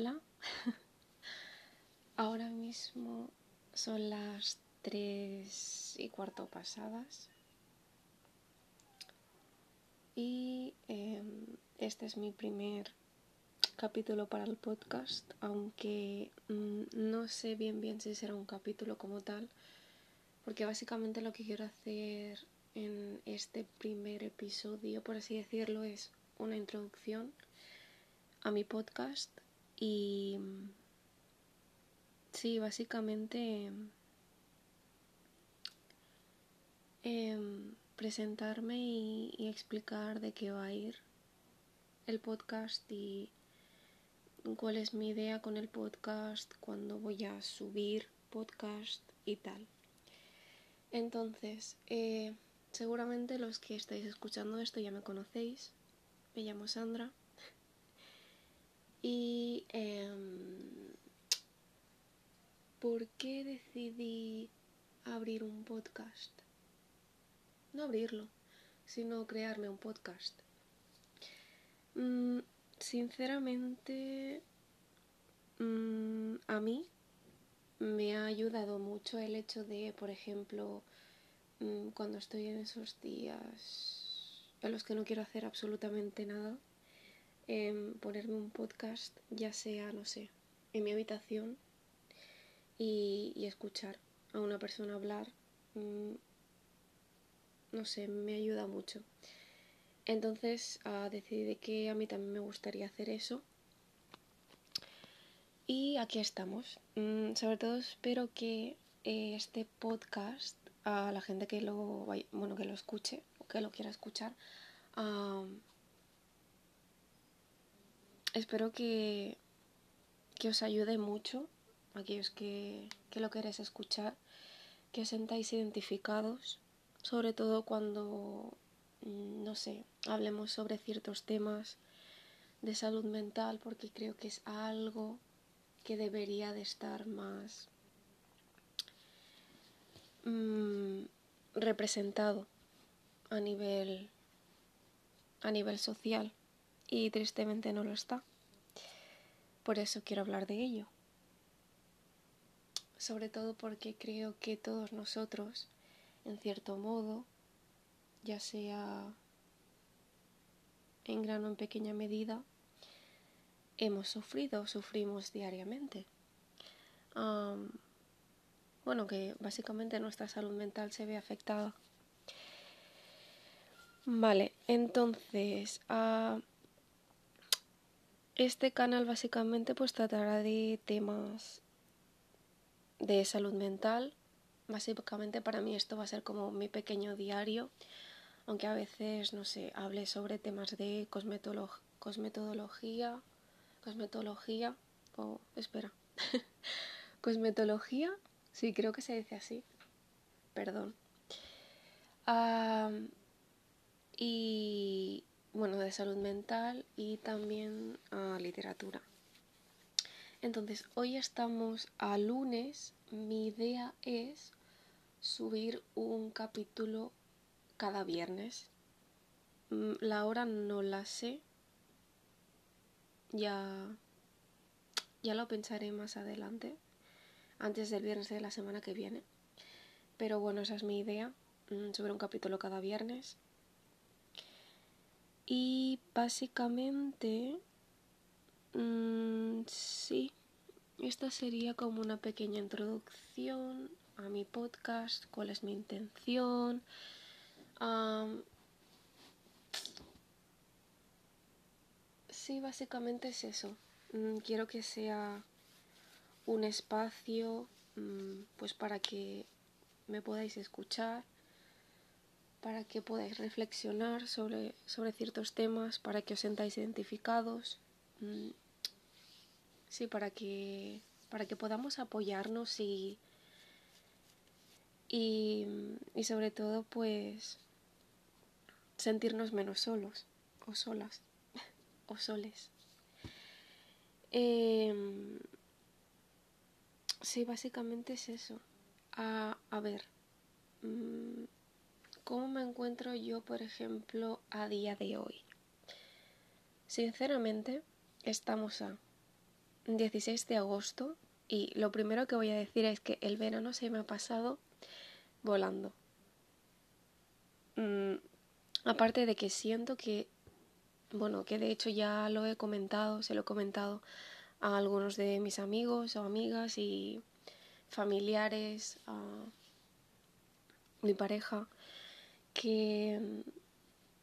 Hola. Ahora mismo son las tres y cuarto pasadas. Y em, este es mi primer capítulo para el podcast, aunque mm, no sé bien bien si será un capítulo como tal, porque básicamente lo que quiero hacer en este primer episodio, por así decirlo, es una introducción a mi podcast y sí, básicamente em, presentarme y, y, explicar de qué va a ir el podcast y cuál es mi idea con el podcast, cuándo voy a subir podcast y tal. Entonces, eh, seguramente los que estáis escuchando esto ya me conocéis. Me llamo Sandra. Y em, ¿por qué decidí abrir un podcast? No abrirlo, sino crearme un podcast. Mm, sinceramente, mm, a mí me ha ayudado mucho el hecho de, por ejemplo, mm, cuando estoy en esos días en los que no quiero hacer absolutamente nada, Em, ponerme un podcast, ya sea, no sé, en mi habitación y, escuchar a una persona hablar, mm, no sé, me ayuda mucho. Entonces uh, decidí que a mí también me gustaría hacer eso. Y aquí estamos. Mm, sobre todo espero que eh, este podcast, a la gente que lo, bueno, que lo escuche o que lo quiera escuchar, espero que, que os ayude mucho, aquellos que, que lo queréis escuchar, que os sentáis identificados, sobre todo cuando, mm, no sé, hablemos sobre ciertos temas de salud mental, porque creo que es algo que debería de estar más mmm, representado a nivel a nivel social y tristemente no lo está. Por eso quiero hablar de ello. Sobre todo porque creo que todos nosotros, en cierto modo, ya sea en gran o en pequeña medida, hemos sufrido, sufrimos diariamente. bueno, que básicamente nuestra salud mental se ve afectada. Vale, entonces, uh, este canal básicamente pues tratará de temas de salud mental. Básicamente para mí esto va a ser como mi pequeño diario, aunque a veces, no sé, hable sobre temas de cosmetología, cosmetología, o espera, cosmetología, sí, creo que se dice así, perdón. y bueno, de salud mental y también a literatura. Entonces, hoy estamos a lunes. Mi idea es subir un capítulo cada viernes. Mm, la hora no la sé. Ya ya lo pensaré más adelante, antes del viernes de la semana que viene. Pero bueno, esa es mi idea, mm, subir un capítulo cada viernes y básicamente, mmm, sí, esta sería como una pequeña introducción a mi podcast, cuál es mi intención. sí, básicamente es eso. Mm, quiero que sea un espacio mm, pues para que me podáis escuchar para que podáis reflexionar sobre, sobre ciertos temas, para que os sentáis identificados, mm, sí, para que, para que podamos apoyarnos y, y, y sobre todo pues sentirnos menos solos o solas o soles. Em, sí, básicamente es eso. A, a ver. Mm, ¿Cómo me encuentro yo, por ejemplo, a día de hoy? Sinceramente, estamos a 16 de agosto y lo primero que voy a decir es que el verano se me ha pasado volando. Mm, aparte de que siento que, bueno, que de hecho ya lo he comentado, se lo he comentado a algunos de mis amigos o amigas y familiares, a mi pareja, que,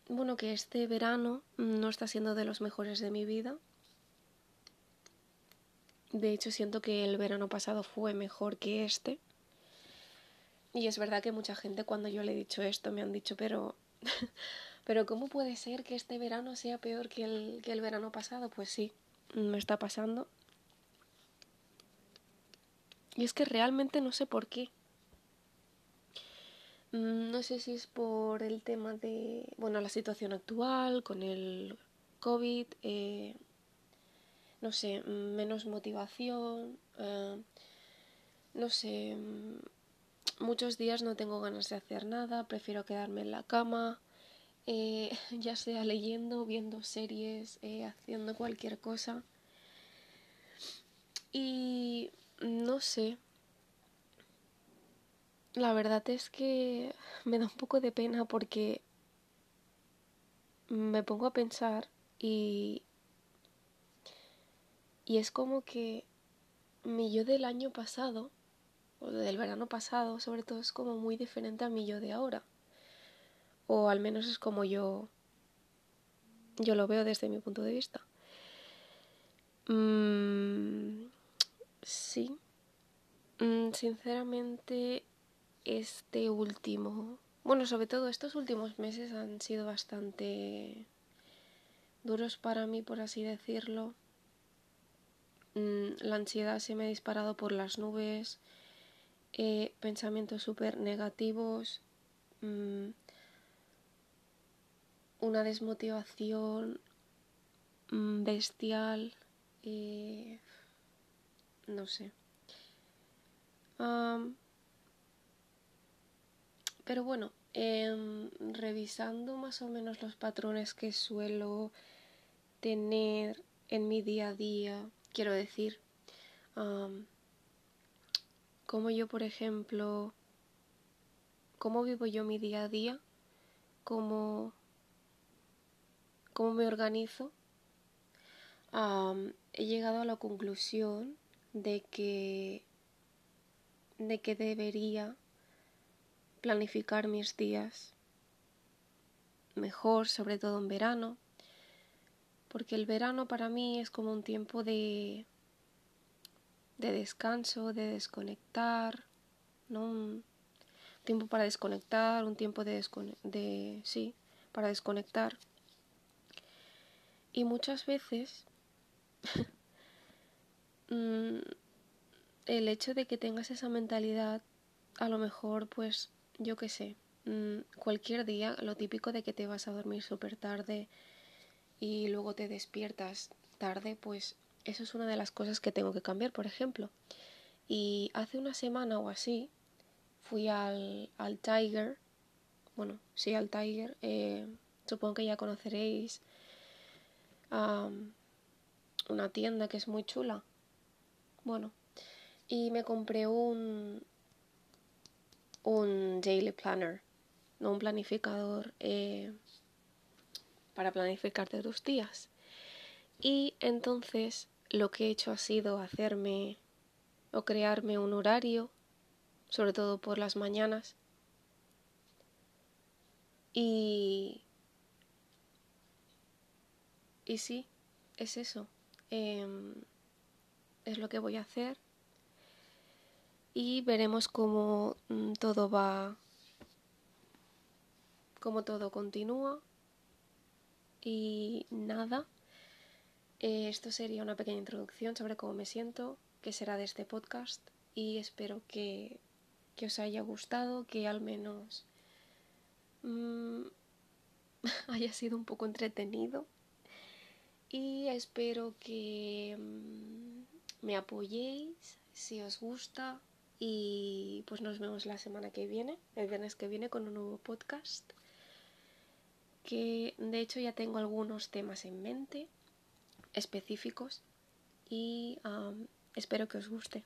bueno, que este verano no está siendo de los mejores de mi vida de hecho, siento que el verano pasado fue mejor que este. Y es verdad que mucha gente cuando yo le he dicho esto me han dicho, pero, pero ¿cómo puede ser que este verano sea peor que el, que el verano pasado? Pues sí, me está pasando. Y es que realmente no sé por qué. Mm, no sé si es por el tema de, bueno, la situación actual con el COVID, eh, no sé, menos motivación, eh, no sé, muchos días no tengo ganas de hacer nada, prefiero quedarme en la cama, eh, ya sea leyendo, viendo series, haciendo cualquier cosa. Y no sé, la verdad es que me da un poco de pena porque me pongo a pensar y y es como que mi yo del año pasado, o del verano pasado, sobre todo, es como muy diferente a mi yo de ahora. O al menos es como yo, yo lo veo desde mi punto de vista. Mm, sí. Mm, sinceramente, este último, bueno, sobre todo estos últimos meses han sido bastante duros para mí, por así decirlo. Mm, la ansiedad se me ha disparado por las nubes, eh, pensamientos súper negativos, mm, una desmotivación mm, bestial, eh, no sé. Pero bueno, em, revisando más o menos los patrones que suelo tener en mi día a día, quiero decir, como yo, por ejemplo, cómo vivo yo mi día a día, cómo, cómo me organizo, he llegado a la conclusión de que, de que debería planificar mis días mejor, sobre todo en verano, porque el verano para mí es como un tiempo de, de descanso, de desconectar, ¿no? Un tiempo para desconectar, un tiempo de, de sí, para desconectar. Y muchas veces mm, el hecho de que tengas esa mentalidad, a lo mejor, pues, yo qué sé, mm, cualquier día, lo típico de que te vas a dormir súper tarde, y luego te despiertas tarde, pues eso es una de las cosas que tengo que cambiar, por ejemplo. Y hace una semana o así fui al, al Tiger, bueno, sí, al Tiger, eh, supongo que ya conoceréis una tienda que es muy chula. Bueno, y me compré un, un daily planner, no un planificador. Eh, para planificarte tus días. Y entonces lo que he hecho ha sido hacerme o crearme un horario, sobre todo por las mañanas. Y... Y sí, es eso. Em, es lo que voy a hacer. Y veremos cómo mm, todo va, cómo todo continúa. Y nada, eh, esto sería una pequeña introducción sobre cómo me siento, que será de este podcast y espero que, os haya gustado, que al menos mm, haya sido un poco entretenido. Y espero que mm, me apoyéis si os gusta y pues nos vemos la semana que viene, el viernes que viene con un nuevo podcast que de hecho ya tengo algunos temas en mente específicos y espero que os guste.